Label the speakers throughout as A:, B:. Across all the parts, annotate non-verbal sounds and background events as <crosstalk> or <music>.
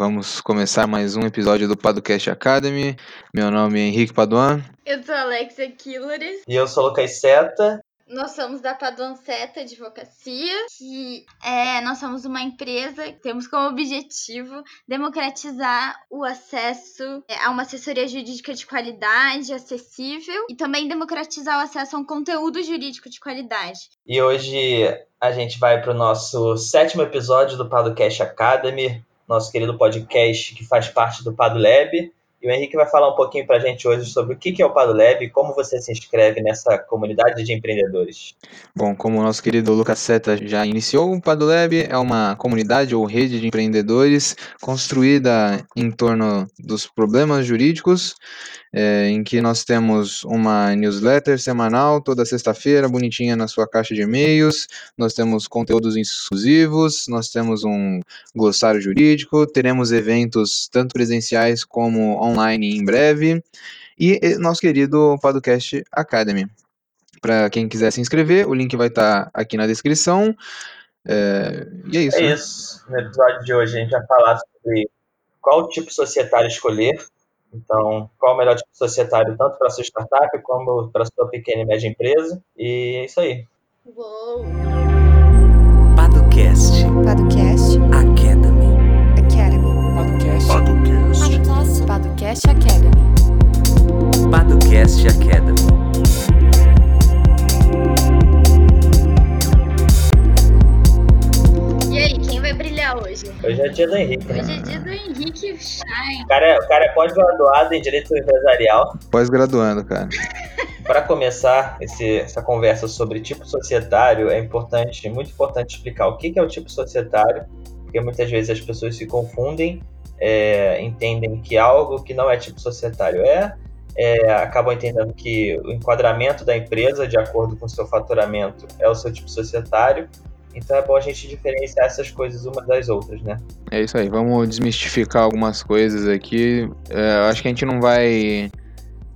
A: Vamos começar mais um episódio do Padocast Academy. Meu nome é Henrique Paduan.
B: Eu sou a Alexia Killers.
C: E eu sou o Lucas Seta.
B: Nós somos da Paduan Seta Advocacia, que é, nós somos uma empresa que temos como objetivo democratizar o acesso é, a uma assessoria jurídica de qualidade, acessível, e também democratizar o acesso a um conteúdo jurídico de qualidade.
C: E hoje a gente vai para o nosso sétimo episódio do Padocast Academy, nosso querido podcast que faz parte do PadoLab. E o Henrique vai falar um pouquinho para a gente hoje sobre o que é o PadoLab e como você se inscreve nessa comunidade de empreendedores.
A: Bom, como o nosso querido Lucas Seta já iniciou, o PadoLab é uma comunidade ou rede de empreendedores construída em torno dos problemas jurídicos é, em que nós temos uma newsletter semanal toda sexta-feira, bonitinha na sua caixa de e-mails. Nós temos conteúdos exclusivos, nós temos um glossário jurídico, teremos eventos tanto presenciais como online em breve. E nosso querido Podcast Academy. Para quem quiser se inscrever, o link vai estar tá aqui na descrição. É, e é isso.
C: É
A: né?
C: isso. No episódio de hoje a gente vai falar sobre qual tipo societário escolher então, qual o melhor tipo societário, tanto para a sua startup como para a sua pequena e média empresa? E é isso aí.
B: Uou!
D: Padocast.
E: Padocast
D: Academy.
E: Padocast Academy.
B: E aí, quem vai brilhar hoje?
C: Hoje é dia do Henrique, né?
B: Hoje é dia do Henrique Shine.
C: O cara é, o cara é pós-graduado em Direito Empresarial.
A: Pós-graduando, cara. <laughs>
C: Para começar esse, essa conversa sobre tipo societário, é importante, muito importante explicar o que é o tipo societário, porque muitas vezes as pessoas se confundem, é, entendem que algo que não é tipo societário é, é, acabam entendendo que o enquadramento da empresa, de acordo com o seu faturamento, é o seu tipo societário. Então é bom a gente diferenciar essas coisas umas das outras, né?
A: É isso aí, vamos desmistificar algumas coisas aqui. É, acho que a gente não vai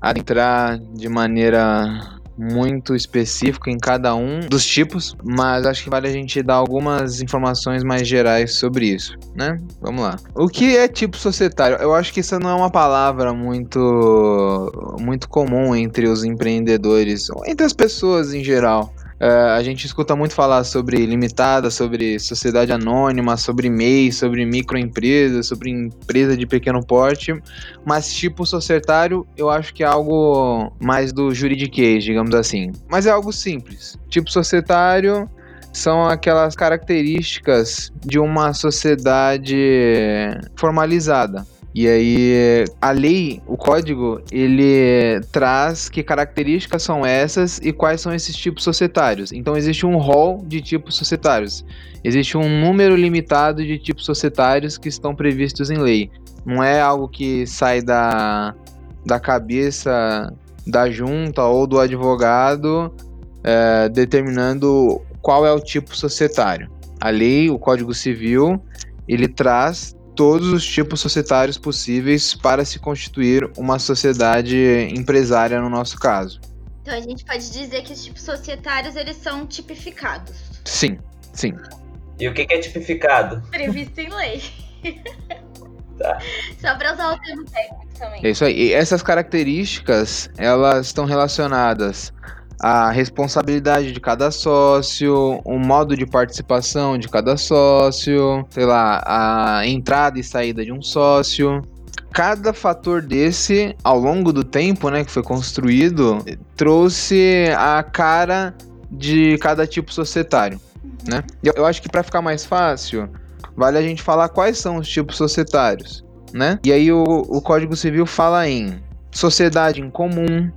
A: adentrar de maneira muito específica em cada um dos tipos, mas acho que vale a gente dar algumas informações mais gerais sobre isso, né? Vamos lá. O que é tipo societário? Eu acho que isso não é uma palavra muito muito comum entre os empreendedores, ou entre as pessoas em geral. Uh, a gente escuta muito falar sobre limitada, sobre sociedade anônima, sobre MEI, sobre microempresa, sobre empresa de pequeno porte, mas tipo societário eu acho que é algo mais do juridiquês, digamos assim. Mas é algo simples. Tipo societário são aquelas características de uma sociedade formalizada. E aí, a lei, o código, ele traz que características são essas e quais são esses tipos societários. Então, existe um rol de tipos societários. Existe um número limitado de tipos societários que estão previstos em lei. Não é algo que sai da, da cabeça da junta ou do advogado é, determinando qual é o tipo societário. A lei, o Código Civil, ele traz todos os tipos societários possíveis para se constituir uma sociedade empresária no nosso caso.
B: Então a gente pode dizer que os tipos societários eles são tipificados.
A: Sim, sim.
C: E o que é tipificado?
B: Previsto em lei. <laughs>
C: Tá.
B: Só para usar o termo técnico também.
A: É isso aí. E essas características, elas estão relacionadas a responsabilidade de cada sócio, o modo de participação de cada sócio, sei lá, a entrada e saída de um sócio. Cada fator desse, ao longo do tempo, né, que foi construído, trouxe a cara de cada tipo societário, né? Eu acho que para ficar mais fácil, vale a gente falar quais são os tipos societários, né? E aí o, o Código Civil fala em sociedade em comum,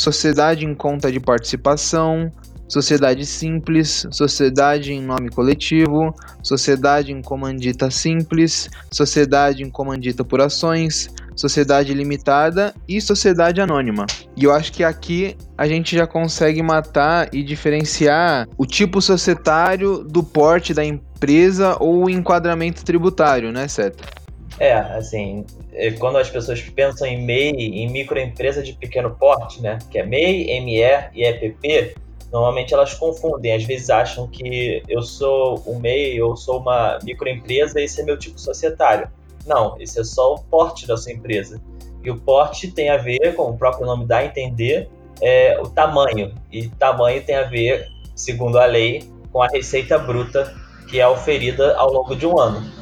A: sociedade em conta de participação, sociedade simples, sociedade em nome coletivo, sociedade em comandita simples, sociedade em comandita por ações, sociedade limitada e sociedade anônima. E eu acho que aqui a gente já consegue matar e diferenciar o tipo societário do porte da empresa ou o enquadramento tributário, né, Seta?
C: É, assim, é, quando as pessoas pensam em MEI, em microempresa de pequeno porte, né, que é MEI, ME e EPP, normalmente elas confundem, às vezes acham que eu sou um MEI ou sou uma microempresa e esse é meu tipo societário. Não, esse é só o porte da sua empresa. E o porte tem a ver, como o próprio nome dá a entender, é, o tamanho. E tamanho tem a ver, segundo a lei, com a receita bruta que é oferida ao longo de um ano.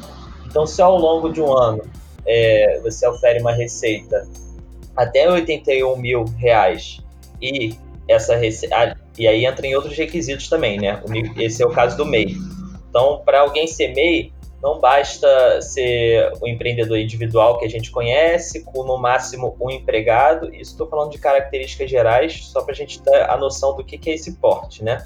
C: Então, se ao longo de um ano é, você ofere uma receita até 81 mil reais e essa receita. E aí entra em outros requisitos também, né? Esse é o caso do MEI. Então, para alguém ser MEI, não basta ser o um empreendedor individual que a gente conhece, com no máximo um empregado. Isso estou falando de características gerais, só para a gente ter a noção do que, que é esse porte, né?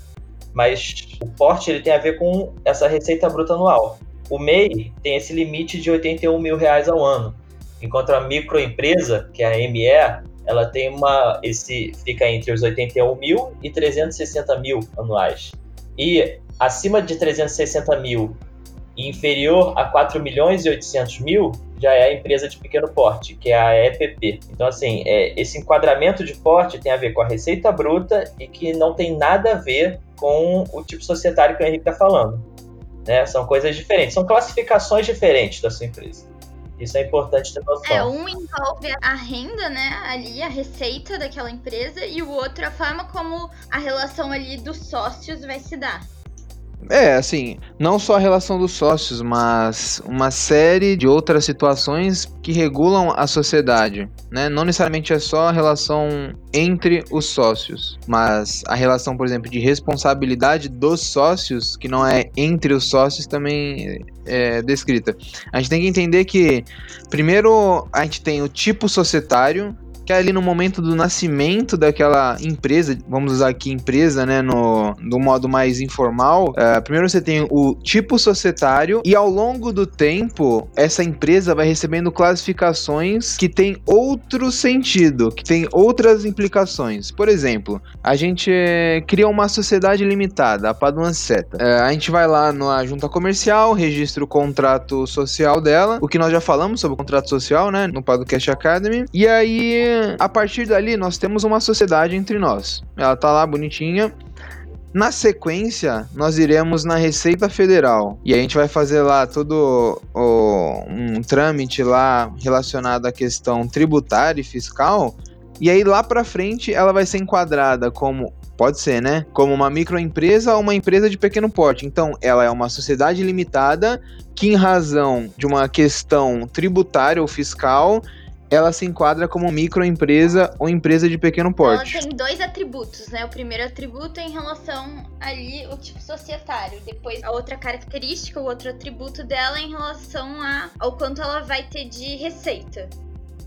C: Mas o porte ele tem a ver com essa receita bruta anual. O MEI tem esse limite de 81 mil reais ao ano, enquanto a microempresa, que é a ME, ela tem uma esse fica entre os 81 mil e 360 mil anuais. E acima de 360 mil e inferior a 4 milhões e 800 mil já é a empresa de pequeno porte, que é a EPP. Então, assim, é, esse enquadramento de porte tem a ver com a receita bruta e que não tem nada a ver com o tipo societário que o Henrique está falando. Né? São coisas diferentes, são classificações diferentes da sua empresa. Isso é importante ter noção.
B: É, um envolve a renda, né, ali, a receita daquela empresa, e o outro a forma como a relação ali dos sócios vai se dar.
A: É, assim, não só a relação dos sócios, mas uma série de outras situações que regulam a sociedade, né? Não necessariamente é só a relação entre os sócios, mas a relação, por exemplo, de responsabilidade dos sócios, que não é entre os sócios, também é descrita. A gente tem que entender que, primeiro, a gente tem o tipo societário, que é ali no momento do nascimento daquela empresa, vamos usar aqui empresa, né, no, do modo mais informal, uh, primeiro você tem o tipo societário e ao longo do tempo essa empresa vai recebendo classificações que tem outro sentido, que tem outras implicações. Por exemplo, a gente cria uma sociedade limitada, a Paduan Seta. Uh, a gente vai lá na junta comercial, registra o contrato social dela, o que nós já falamos sobre o contrato social, né, no Padocast Academy, e aí a partir dali nós temos uma sociedade entre nós. Ela tá lá bonitinha. Na sequência, nós iremos na Receita Federal e a gente vai fazer lá todo o, um trâmite lá relacionado à questão tributária e fiscal. E aí lá para frente ela vai ser enquadrada como pode ser, né? Como uma microempresa ou uma empresa de pequeno porte. Então, ela é uma sociedade limitada que, em razão de uma questão tributária ou fiscal, ela se enquadra como microempresa ou empresa de pequeno porte.
B: Ela tem dois atributos, né? O primeiro atributo é em relação ali o tipo societário, depois a outra característica, o outro atributo dela é em relação a, ao quanto ela vai ter de receita.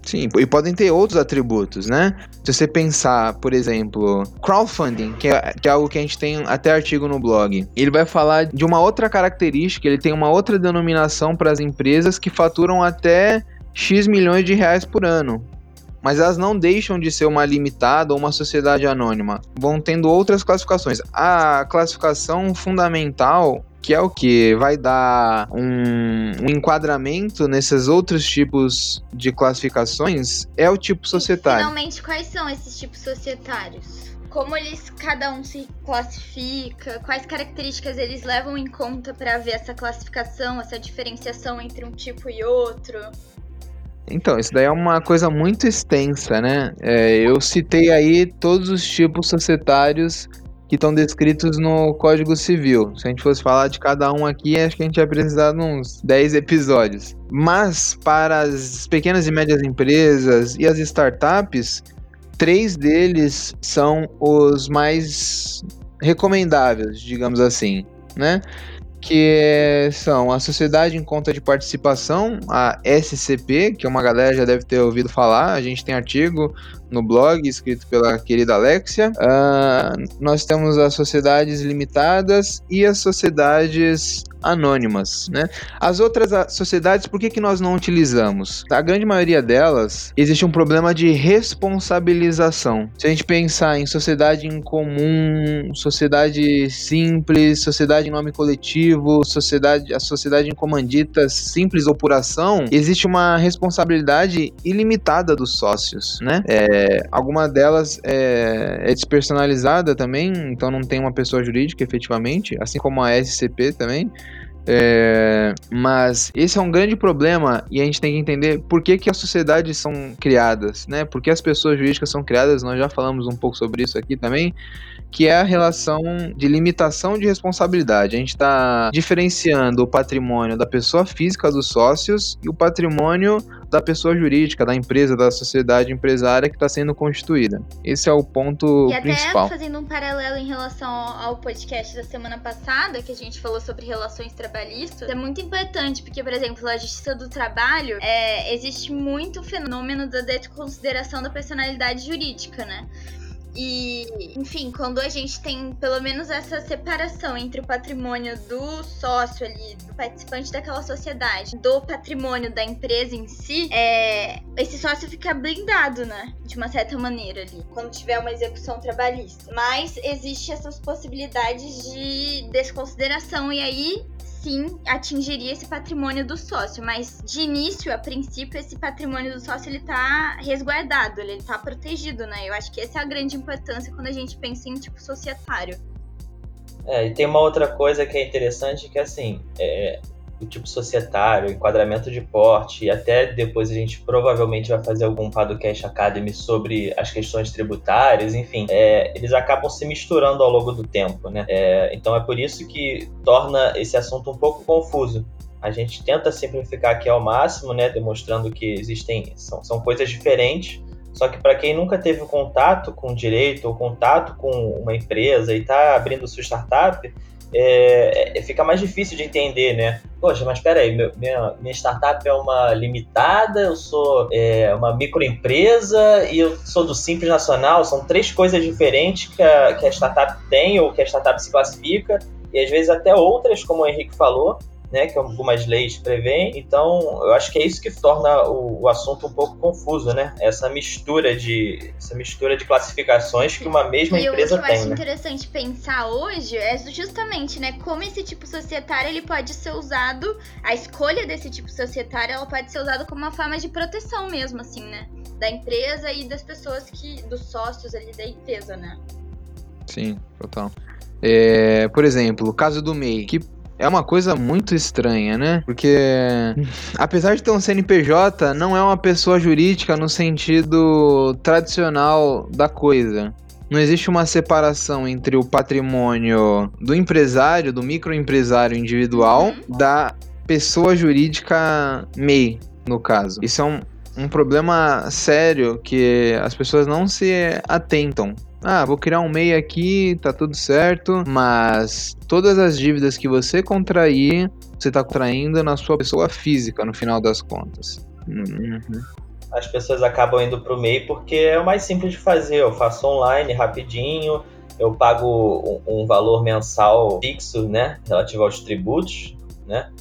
A: Sim, e podem ter outros atributos, né? Se você pensar, por exemplo, crowdfunding, que é, que é algo que a gente tem até artigo no blog, ele vai falar de uma outra característica, ele tem uma outra denominação para as empresas que faturam até X milhões de reais por ano. Mas elas não deixam de ser uma limitada ou uma sociedade anônima. Vão tendo outras classificações. A classificação fundamental que é o que vai dar um, um, enquadramento nesses outros tipos de classificações, é o tipo societário.
B: E, finalmente, quais são esses tipos societários? Como eles cada um se classifica? Quais características eles levam em conta para ver essa classificação, essa diferenciação entre um tipo e outro?
A: Então, isso daí é uma coisa muito extensa, né? É, eu citei aí todos os tipos societários que estão descritos no Código Civil. Se a gente fosse falar de cada um aqui, acho que a gente ia precisar de uns 10 episódios. Mas para as pequenas e médias empresas e as startups, três deles são os mais recomendáveis, digamos assim, né? Que são a Sociedade em Conta de Participação, a SCP, que uma galera já deve ter ouvido falar, a gente tem artigo no blog escrito pela querida Alexia. Uh, nós temos as sociedades limitadas e as sociedades anônimas, né? As outras sociedades, por que, que nós não utilizamos? A grande maioria delas, existe um problema de responsabilização. Se a gente pensar em sociedade em comum, sociedade simples, sociedade em nome coletivo, sociedade, a sociedade em comanditas simples ou por ação, existe uma responsabilidade ilimitada dos sócios, né? É, alguma delas é, é despersonalizada também, então não tem uma pessoa jurídica efetivamente, assim como a SCP também. É, mas esse é um grande problema e a gente tem que entender por que, que as sociedades são criadas, né? Por que as pessoas jurídicas são criadas, nós já falamos um pouco sobre isso aqui também, que é a relação de limitação de responsabilidade. A gente está diferenciando o patrimônio da pessoa física dos sócios e o patrimônio da pessoa jurídica, da empresa, da sociedade empresária que está sendo constituída. Esse é o ponto
B: e
A: principal.
B: até fazendo um paralelo em relação ao podcast da semana passada, que a gente falou sobre relações trabalhistas, é muito importante, porque, por exemplo, a justiça do trabalho, é, existe muito fenômeno da desconsideração da personalidade jurídica, né? E, enfim, quando a gente tem pelo menos essa separação entre o patrimônio do sócio ali, do participante daquela sociedade, do patrimônio da empresa em si, é, esse sócio fica blindado, né? De uma certa maneira ali, quando tiver uma execução trabalhista. Mas existe essas possibilidades de desconsideração, e aí sim atingiria esse patrimônio do sócio, mas de início, a princípio, esse patrimônio do sócio ele tá resguardado, ele tá protegido, né? Eu acho que essa é a grande importância quando a gente pensa em tipo societário.
C: É, e tem uma outra coisa que é interessante que assim, é, o tipo societário, enquadramento de porte, e até depois a gente provavelmente vai fazer algum Padocast Academy sobre as questões tributárias, enfim, é, eles acabam se misturando ao longo do tempo, né? É, então é por isso que torna esse assunto um pouco confuso. A gente tenta simplificar aqui ao máximo, né, demonstrando que existem são, são coisas diferentes, só que para quem nunca teve contato com direito ou contato com uma empresa e está abrindo sua startup, é, é, fica mais difícil de entender, né? Poxa, mas peraí, meu, minha, minha startup é uma limitada, eu sou é, uma microempresa e eu sou do Simples Nacional, são três coisas diferentes que a, que a startup tem ou que a startup se classifica, e às vezes até outras, como o Henrique falou, né, que algumas leis prevêem. Então, eu acho que é isso que torna o, o, assunto um pouco confuso, né? Essa mistura de essa mistura de classificações que uma mesma
B: e
C: empresa
B: tem.
C: O que eu
B: acho
C: né?
B: interessante pensar hoje é justamente, né, como esse tipo societário ele pode ser usado, a escolha desse tipo societário, ela pode ser usada como uma forma de proteção mesmo, assim, né, da empresa e das pessoas que, dos sócios ali da empresa, né?
A: Sim, total. É, por exemplo, o caso do MEI, que é uma coisa muito estranha, né? Porque, <laughs> apesar de ter um CNPJ, não é uma pessoa jurídica no sentido tradicional da coisa. Não existe uma separação entre o patrimônio do empresário, do microempresário individual,
B: Uhum.
A: da pessoa jurídica MEI, no caso. Isso é um, um problema sério que as pessoas não se atentam. Ah, vou criar um MEI aqui, tá tudo certo, mas todas as dívidas que você contrair, você tá contraindo na sua pessoa física, no final das contas. Uhum.
C: As pessoas acabam indo para o MEI porque é o mais simples de fazer. Eu faço online rapidinho, eu pago um, um valor mensal fixo, né, relativo aos tributos, né?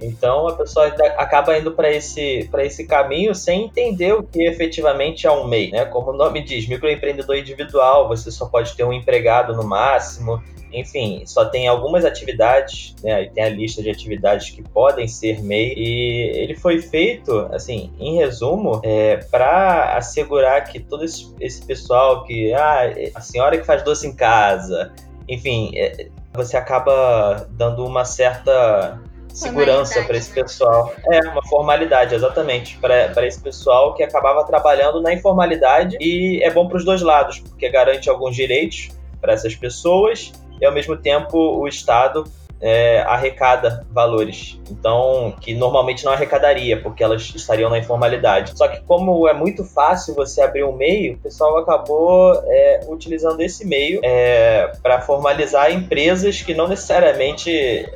C: Então a pessoa acaba indo para esse, esse caminho sem entender o que efetivamente é um MEI. Né? Como o nome diz, microempreendedor individual, você só pode ter um empregado no máximo. Enfim, só tem algumas atividades, né? Aí tem a lista de atividades que podem ser MEI. E ele foi feito, assim, em resumo, é, para assegurar que todo esse, esse pessoal que. Ah, a senhora que faz doce em casa. Enfim, é, você acaba dando uma certa segurança para esse
B: né?
C: pessoal. É, uma formalidade, exatamente. Para esse pessoal que acabava trabalhando na informalidade e é bom para os dois lados, porque garante alguns direitos para essas pessoas e ao mesmo tempo o Estado é, arrecada valores, então que normalmente não arrecadaria, porque elas estariam na informalidade. Só que como é muito fácil você abrir um meio, o pessoal acabou é, utilizando esse meio é, para formalizar empresas que não necessariamente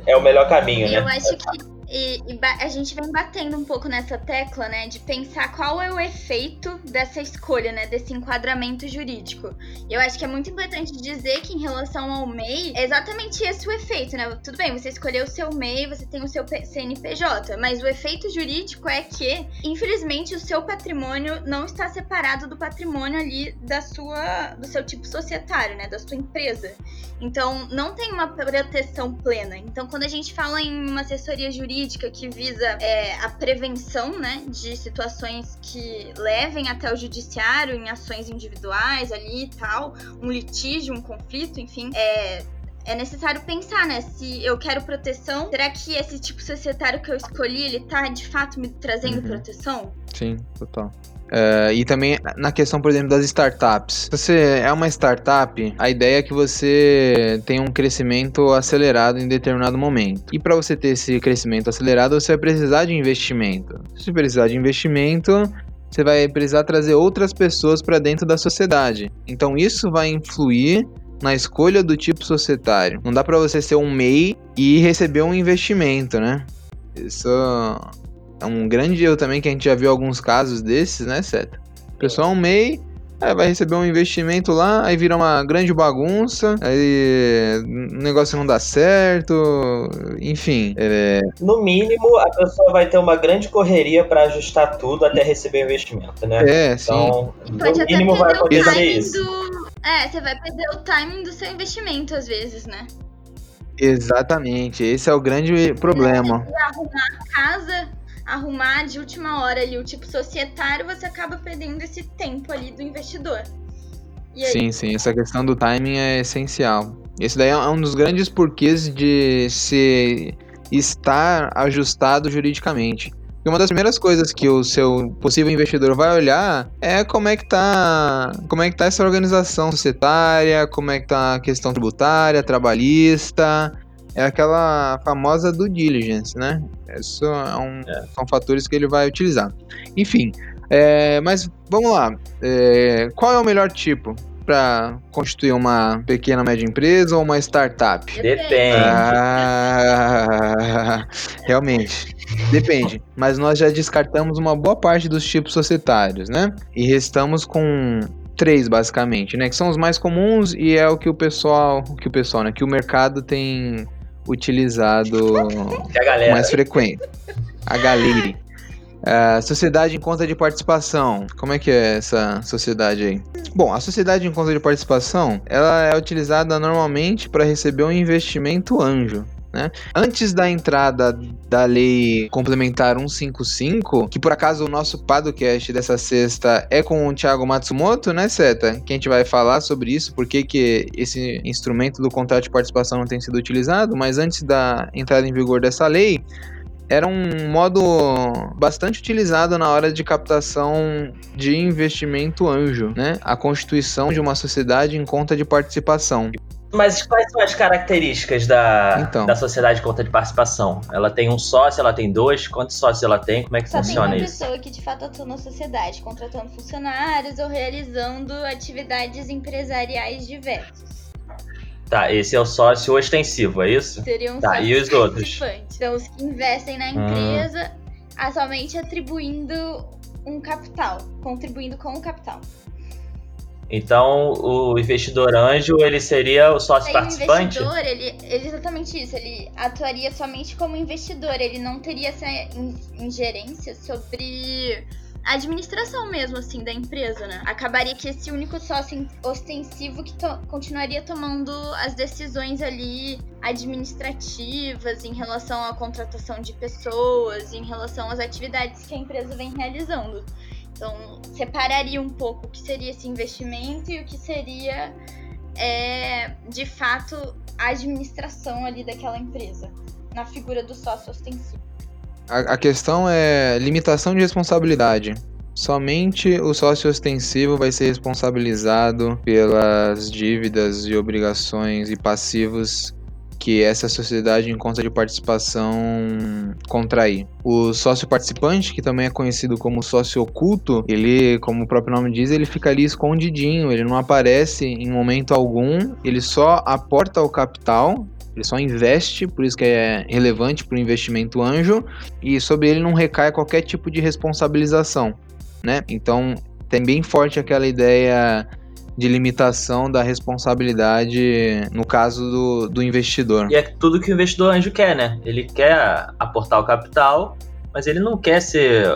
C: é o melhor caminho, né?
B: Eu acho que e, e a gente vem batendo um pouco nessa tecla, né, de pensar qual é o efeito dessa escolha, né, desse enquadramento jurídico. Eu acho que é muito importante dizer que em relação ao MEI, é exatamente esse o efeito, né? Tudo bem, você escolheu o seu MEI, você tem o seu CNPJ, mas o efeito jurídico é que, infelizmente, o seu patrimônio não está separado do patrimônio ali da sua, do seu tipo societário, né, da sua empresa. Então, não tem uma proteção plena. Então, quando a gente fala em uma assessoria jurídica que visa é, a prevenção né, de situações que levem até o judiciário em ações individuais ali e tal, um litígio, um conflito, enfim, é, é necessário pensar, né? Se eu quero proteção, será que esse tipo societário que eu escolhi, ele tá de fato me trazendo
A: Uhum.
B: proteção?
A: Sim, total. É, e também na questão, por exemplo, das startups. Se você é uma startup, a ideia é que você tenha um crescimento acelerado em determinado momento. E para você ter esse crescimento acelerado, você vai precisar de investimento. Se precisar de investimento, você vai precisar trazer outras pessoas para dentro da sociedade. Então isso vai influir na escolha do tipo societário. Não dá para você ser um MEI e receber um investimento, né? Isso é um grande erro também que a gente já viu alguns casos desses, né, Seta? O pessoal é um MEI, aí vai receber um investimento lá, aí vira uma grande bagunça, aí o negócio não dá certo, enfim. É,
C: No mínimo, a pessoa vai ter uma grande correria para ajustar tudo até receber o investimento, né?
A: é sim.
C: Então,
B: pode
C: no
B: até
C: mínimo vai acontecer isso.
B: do. É, você vai perder o timing do seu investimento às vezes, né?
A: Exatamente, esse é o grande problema.
B: E arrumar a casa, arrumar de última hora ali o tipo societário, você acaba perdendo esse tempo ali do investidor.
A: Sim, sim, essa questão do timing é essencial. Esse daí é um dos grandes porquês de se estar ajustado juridicamente. E uma das primeiras coisas que o seu possível investidor vai olhar é como é que tá, como é que tá essa organização societária, como é que tá a questão tributária, trabalhista, é aquela famosa due diligence, né? Isso é um- são fatores que ele vai utilizar. Enfim, é, mas vamos lá. É, qual é o melhor tipo para constituir uma pequena média empresa ou uma startup?
C: Depende.
A: Ah, realmente. Depende. Mas nós já descartamos uma boa parte dos tipos societários, né? E restamos com três, basicamente, né? Que são os mais comuns e é o que o pessoal. Que o pessoal, né? Que o mercado tem utilizado
C: galera.
A: mais frequente. A Galeri. Ah, sociedade em conta de participação. Como é que é essa sociedade aí? Bom, a sociedade em conta de participação, ela é utilizada normalmente para receber um investimento anjo. Né? Antes da entrada da lei complementar 155, que por acaso o nosso podcast dessa sexta é com o Thiago Matsumoto, né, Seta? Que a gente vai falar sobre isso, por que esse instrumento do contrato de participação não tem sido utilizado, mas antes da entrada em vigor dessa lei, era um modo bastante utilizado na hora de captação de investimento anjo, né? A constituição de uma sociedade em conta de participação.
C: Mas quais são as características da,
A: Então.
C: da sociedade de conta de participação? Ela tem um sócio, ela tem dois? Quantos sócios ela tem? Como é que
B: Só tem
C: funciona
B: uma
C: isso?
B: pessoa que de fato atua na sociedade, contratando funcionários ou realizando atividades empresariais diversas.
C: Tá, esse é o sócio ostensivo, é isso?
B: Seriam
C: Tá,
B: só
C: e os outros?
B: participantes. Então, os que investem na
C: Hum.
B: empresa, ah, somente atribuindo um capital, contribuindo com o capital.
C: Então, o investidor anjo, ele seria o sócio
B: Aí o
C: participante?
B: investidor, ele, ele é exatamente isso, ele atuaria somente como investidor, ele não teria essa in- ingerência sobre a administração mesmo, assim, da empresa, né? Acabaria que esse único sócio ostensivo que to- continuaria tomando as decisões ali administrativas em relação à contratação de pessoas, em relação às atividades que a empresa vem realizando. Então, separaria um pouco o que seria esse investimento e o que seria é, de fato, a administração ali daquela empresa, na figura do sócio ostensivo.
A: A, a questão é limitação de responsabilidade. Somente o sócio ostensivo vai ser responsabilizado pelas dívidas e obrigações e passivos que essa sociedade em conta de participação contrair. O sócio participante, que também é conhecido como sócio oculto, ele, como o próprio nome diz, ele fica ali escondidinho, ele não aparece em momento algum, ele só aporta o capital, ele só investe, por isso que é relevante para o investimento anjo, e sobre ele não recai qualquer tipo de responsabilização, né? Então tem bem forte aquela ideia de limitação da responsabilidade no caso do, do investidor.
C: E é tudo que o investidor anjo quer, né? Ele quer aportar o capital, mas ele não quer ser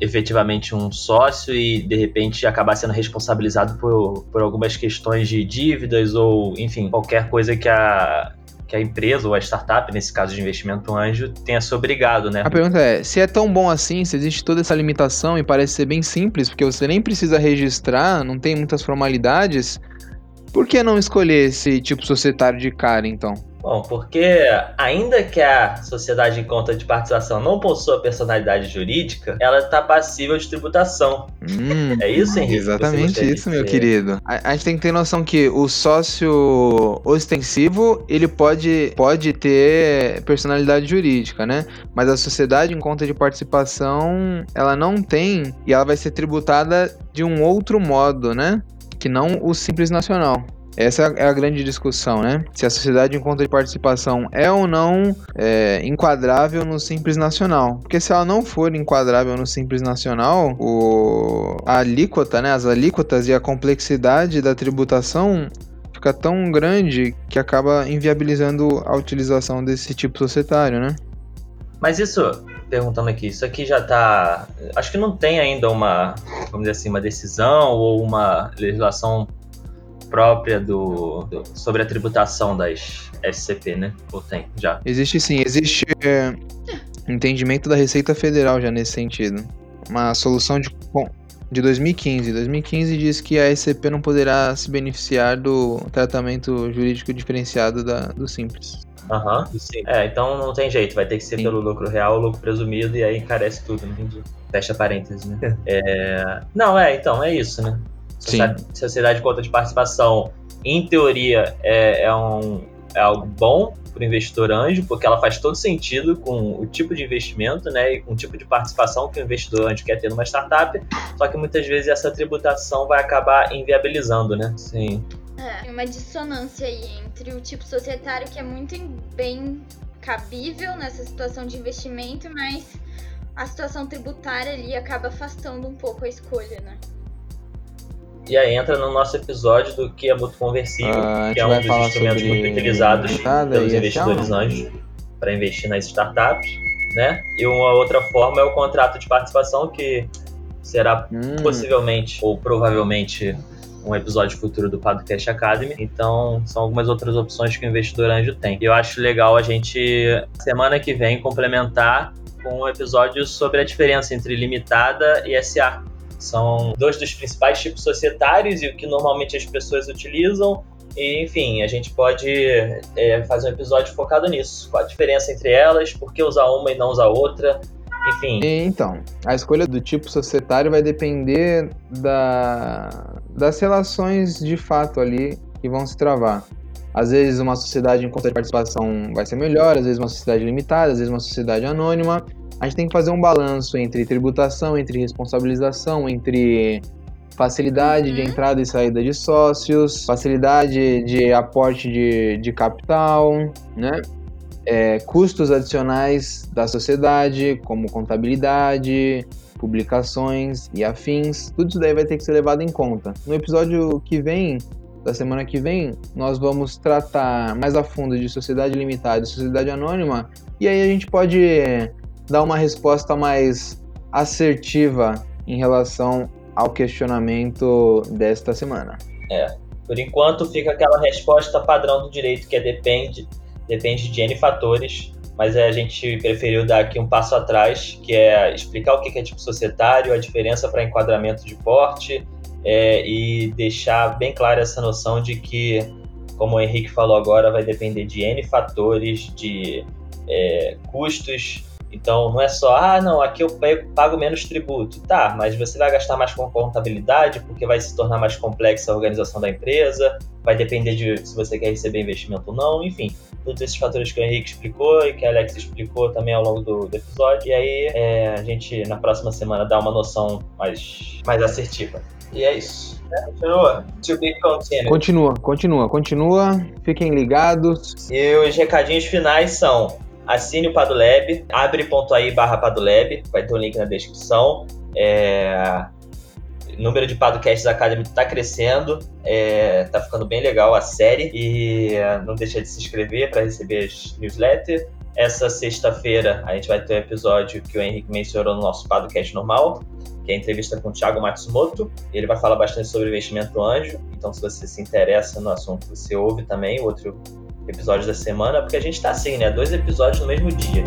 C: efetivamente um sócio e de repente acabar sendo responsabilizado por, por algumas questões de dívidas ou, enfim, qualquer coisa que a, que a empresa ou a startup, nesse caso de investimento anjo, tenha se obrigado, né?
A: A pergunta é, se é tão bom assim, se existe toda essa limitação e parece ser bem simples, porque você nem precisa registrar, não tem muitas formalidades, Por que não escolher esse tipo societário de cara, então?
C: Bom, porque ainda que a sociedade em conta de participação não possua personalidade jurídica, ela está passível de tributação.
A: Hum,
C: É isso, Henrique?
A: Exatamente isso, meu querido. A, a gente tem que ter noção que o sócio ostensivo, ele pode, pode ter personalidade jurídica, né? Mas a sociedade em conta de participação, ela não tem e ela vai ser tributada de um outro modo, né? Que não o simples nacional. Essa é a grande discussão, né? Se a sociedade em conta de participação é ou não é, enquadrável no Simples Nacional. Porque se ela não for enquadrável no Simples Nacional, o, a alíquota, né? As alíquotas e a complexidade da tributação fica tão grande que acaba inviabilizando a utilização desse tipo societário, né?
C: Mas isso, perguntando aqui, isso aqui já tá. Acho que não tem ainda uma, vamos dizer assim, uma decisão ou uma legislação própria do, do- sobre a tributação das SCP, né? Ou tem, já.
A: Existe sim, existe é, entendimento da Receita Federal já nesse sentido. Uma solução de, bom, de 2015. 2015 diz que a SCP não poderá se beneficiar do tratamento jurídico diferenciado da, do Simples.
C: Aham. É, então não tem jeito, vai ter que ser
A: Sim.
C: pelo lucro real, lucro presumido, e aí encarece tudo, né? Fecha parênteses, né? É, Não, é, então, é isso, né? Sociedade, sociedade de conta de participação, em teoria, é, é um, é algo bom para o investidor anjo, porque ela faz todo sentido com o tipo de investimento, né? E com o tipo de participação que o investidor anjo quer ter numa startup, só que muitas vezes essa tributação vai acabar inviabilizando, né? Sim.
B: É, tem uma dissonância aí entre o tipo societário que é muito em- bem cabível nessa situação de investimento, mas a situação tributária ali acaba afastando um pouco a escolha, né?
C: E aí entra no nosso episódio do que é mútuo conversível,
A: Ah,
C: que é um dos instrumentos muito utilizados pelos investidores anjos para investir nas startups, né? E uma outra forma é o contrato de participação que será
A: Hum,
C: possivelmente ou provavelmente um episódio futuro do Podcast Academy. Então, são algumas outras opções que o investidor anjo tem. E eu acho legal a gente, semana que vem, complementar com um episódio sobre a diferença entre limitada e SA. São dois dos principais tipos societários e o que normalmente as pessoas utilizam. E, enfim, a gente pode é, fazer um episódio focado nisso. Qual a diferença entre elas, por que usar uma e não usar outra. Enfim,
A: Então, a escolha do tipo societário vai depender da, das relações de fato ali que vão se travar. Às vezes uma sociedade em conta de participação vai ser melhor, às vezes uma sociedade limitada, às vezes uma sociedade anônima. A gente tem que fazer um balanço entre tributação, entre responsabilização, entre facilidade de
B: Uhum.
A: entrada e saída de sócios, facilidade de aporte de, de capital, né? é, custos adicionais da sociedade, como contabilidade, publicações e afins. Tudo isso daí vai ter que ser levado em conta. No episódio que vem, da semana que vem, nós vamos tratar mais a fundo de sociedade limitada e sociedade anônima, e aí a gente pode dar uma resposta mais assertiva em relação ao questionamento desta semana.
C: Por enquanto, fica aquela resposta padrão do direito, que é depende, depende de N fatores, mas é, a gente preferiu dar aqui um passo atrás, que é explicar o que é tipo societário, a diferença para enquadramento de porte, é, e deixar bem clara essa noção de que, como o Henrique falou agora, vai depender de N fatores, de é, custos. Então, não é só, ah, não, aqui eu pago menos tributo. Tá, mas você vai gastar mais com contabilidade, porque vai se tornar mais complexa a organização da empresa, vai depender de se você quer receber investimento ou não, enfim. Todos esses fatores que o Henrique explicou e que a Alex explicou também ao longo do, do episódio. E aí, é, a gente, na próxima semana, dá uma noção mais, mais assertiva. E é isso. né? Continua. To be continued.
A: Continua, continua, continua. Fiquem ligados.
C: E os recadinhos finais são assine o Padulab, abre.ai barra Padulab, vai ter um link na descrição. É, O número de podcasts Academy está crescendo, é, tá ficando bem legal a série e é, não deixa de se inscrever para receber as newsletters. Essa sexta-feira a gente vai ter um episódio que o Henrique mencionou no nosso podcast normal, que é a entrevista com o Thiago Matsumoto. Ele vai falar bastante sobre investimento anjo, então se você se interessa no assunto, você ouve também o outro episódio da semana, porque a gente tá assim, né? Dois episódios no mesmo dia.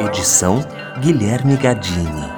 D: Edição Guilherme Gadini.